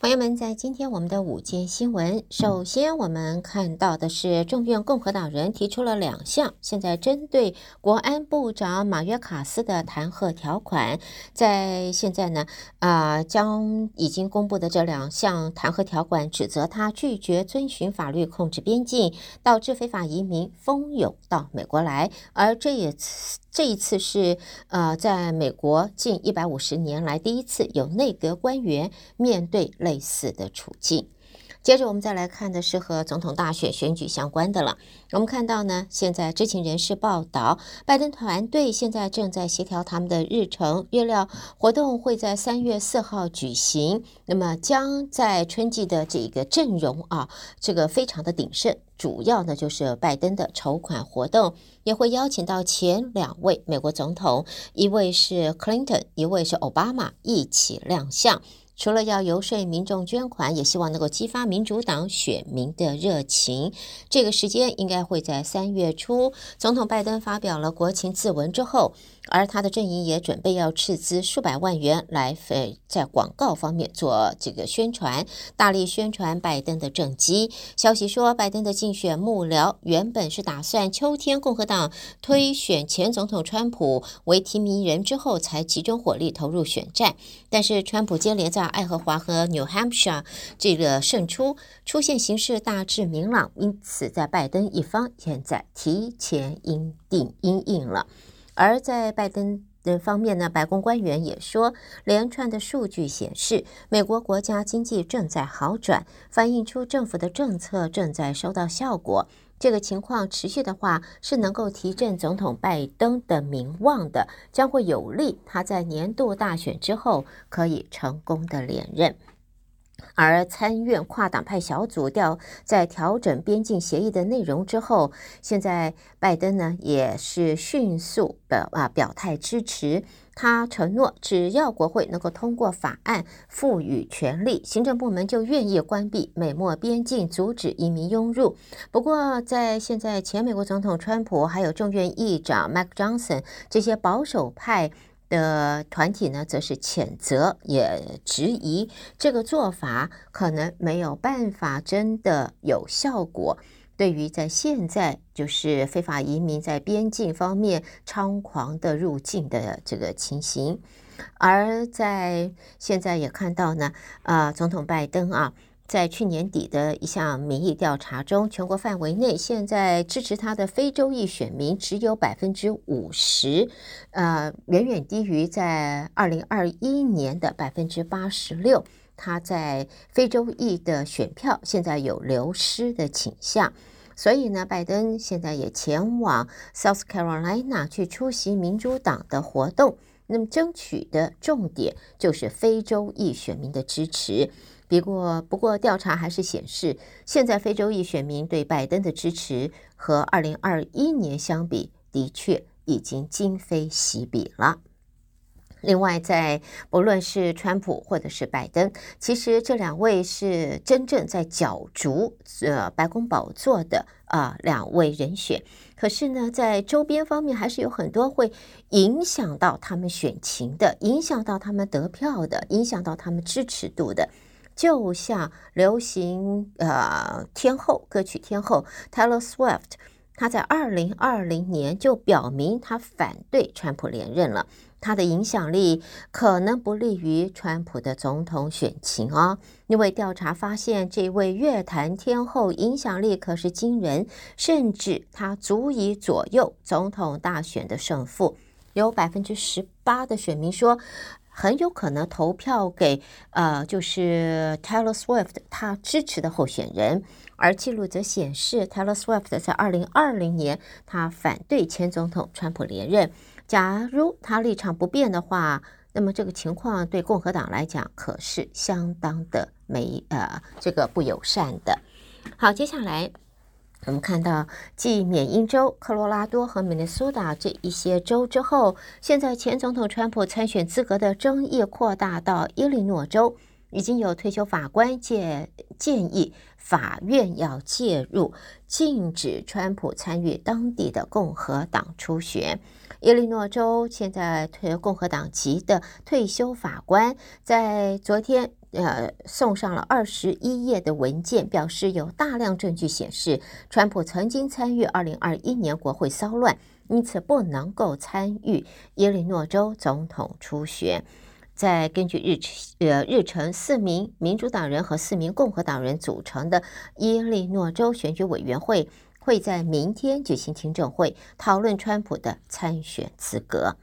朋友们，在今天我们的午间新闻，首先我们看到的是众院共和党人提出了两项，现在针对国安部长马约卡斯的弹劾条款，在现在呢，啊、将已经公布的这两项弹劾条款，指责他拒绝遵循法律控制边境，导致非法移民蜂拥到美国来，而这也这一次是呃，在美国近一百五十年来第一次有内阁官员面对类似的处境。接着我们再来看的是和总统大选选举相关的了。我们看到呢，现在知情人士报道，拜登团队现在正在协调他们的日程，预料活动会在三月四号举行。那么将在春季的这个阵容啊，这个非常的鼎盛。主要呢就是拜登的筹款活动，也会邀请到前两位美国总统，一位是 Clinton，一位是奥巴马一起亮相。除了要游说民众捐款，也希望能够激发民主党选民的热情。这个时间应该会在三月初。总统拜登发表了国情咨文之后，而他的阵营也准备要斥资数百万元来在广告方面做这个宣传，大力宣传拜登的政绩。消息说，拜登的竞选幕僚原本是打算秋天共和党推选前总统川普为提名人之后，才集中火力投入选战。但是川普接连在爱荷华和 New Hampshire 这个胜出，出现形势大致明朗，因此在拜登一方现在提前因定因应了。而在拜登的方面呢，白宫官员也说，连串的数据显示，美国国家经济正在好转，反映出政府的政策正在收到效果。这个情况持续的话，是能够提振总统拜登的名望的，将会有利他在年度大选之后可以成功的连任。而参院跨党派小组调在调整边境协议的内容之后，现在拜登呢也是迅速的啊表态支持。他承诺，只要国会能够通过法案，赋予权力，行政部门就愿意关闭美墨边境，阻止移民涌入。不过，在现在前美国总统川普还有众院议长 Mike Johnson 这些保守派的团体呢，则是谴责，也质疑这个做法可能没有办法真的有效果。对于在现在就是非法移民在边境方面猖狂的入境的这个情形，而在现在也看到呢，啊，总统拜登啊，在去年底的一项民意调查中，全国范围内现在支持他的非洲裔选民只有百分之五十，呃，远远低于在二零二一年的百分之八十六。他在非洲裔的选票现在有流失的倾向，所以呢，拜登现在也前往 South Carolina 去出席民主党的活动。那么，争取的重点就是非洲裔选民的支持。不过，不过调查还是显示，现在非洲裔选民对拜登的支持和二零二一年相比，的确已经今非昔比了。另外，在不论是川普或者是拜登，其实这两位是真正在角逐呃白宫宝座的啊、两位人选。可是呢，在周边方面还是有很多会影响到他们选情的，影响到他们得票的，影响到他们支持度的。就像流行呃天后歌曲天后 Taylor Swift，他在二零二零年就表明他反对川普连任了。他的影响力可能不利于川普的总统选情哦，因为调查发现，这位乐坛天后影响力可是惊人，甚至他足以左右总统大选的胜负。有百分之十八的选民说，很有可能投票给呃，就是 Taylor Swift 他支持的候选人。而记录则显示，Taylor Swift 在二零二零年他反对前总统川普连任。假如他立场不变的话，那么这个情况对共和党来讲可是相当的没呃这个不友善的。好，接下来我们看到继缅因州、科罗拉多和明尼苏达这一些州之后，现在前总统川普参选资格的争议扩大到伊利诺州。已经有退休法官建建议法院要介入，禁止川普参与当地的共和党初选。伊利诺州现在退共和党籍的退休法官在昨天呃送上了二十一页的文件，表示有大量证据显示川普曾经参与二零二一年国会骚乱，因此不能够参与伊利诺州总统初选。再根据日呃日程，四名民主党人和四名共和党人组成的伊利诺州选举委员会会在明天举行听证会，讨论川普的参选资格。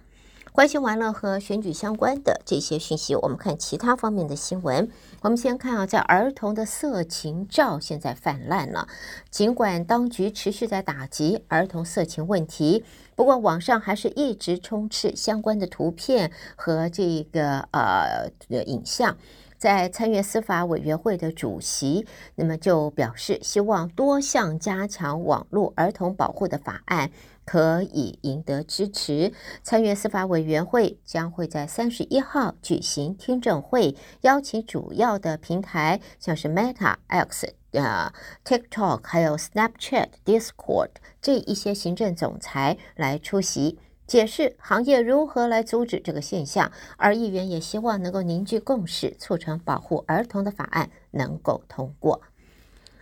关心完了和选举相关的这些讯息，我们看其他方面的新闻。我们先看啊，在儿童的色情照现在泛滥了。尽管当局持续在打击儿童色情问题，不过网上还是一直充斥相关的图片和这个呃影像。在参院司法委员会的主席，那么就表示希望多项加强网络儿童保护的法案可以赢得支持。参院司法委员会将会在三十一号举行听证会，邀请主要的平台，像是 Meta、X、呃 TikTok，还有 Snapchat、Discord 这一些行政总裁来出席。解释行业如何来阻止这个现象，而议员也希望能够凝聚共识，促成保护儿童的法案能够通过。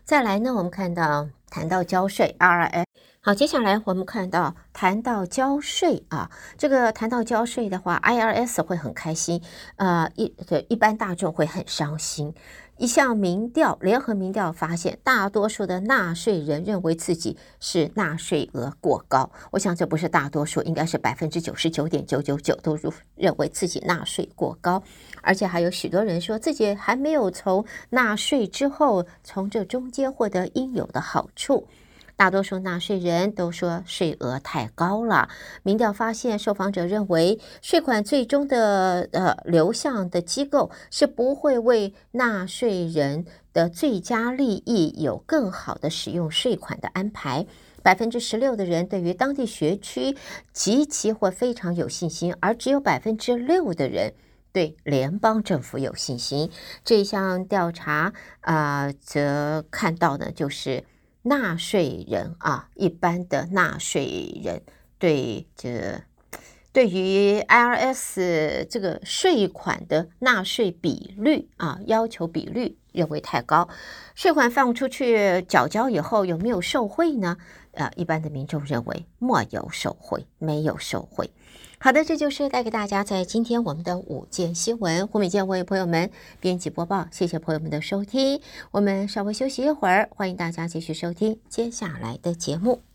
再来呢，我们看到谈到交税，IRS。好，接下来我们看到谈到交税啊，这个谈到交税的话，IRS 会很开心，呃，一对一般大众会很伤心。一项民调，联合民调发现，大多数的纳税人认为自己是纳税额过高。我想这不是大多数，应该是百分之九十九点九九九都认认为自己纳税过高，而且还有许多人说自己还没有从纳税之后从这中间获得应有的好处。大多数纳税人都说税额太高了。民调发现，受访者认为税款最终的呃流向的机构是不会为纳税人的最佳利益有更好的使用税款的安排。百分之十六的人对于当地学区极其或非常有信心，而只有百分之六的人对联邦政府有信心。这项调查啊、则看到呢，就是。纳税人啊，一般的纳税人对这对于 IRS 这个税款的纳税比率啊，要求比率认为太高，税款放出去缴交以后有没有受贿呢？啊，一般的民众认为没有受贿，没有受贿。好的，这就是带给大家在今天我们的午间新闻。胡美健为朋友们编辑播报，谢谢朋友们的收听。我们稍微休息一会儿，欢迎大家继续收听接下来的节目。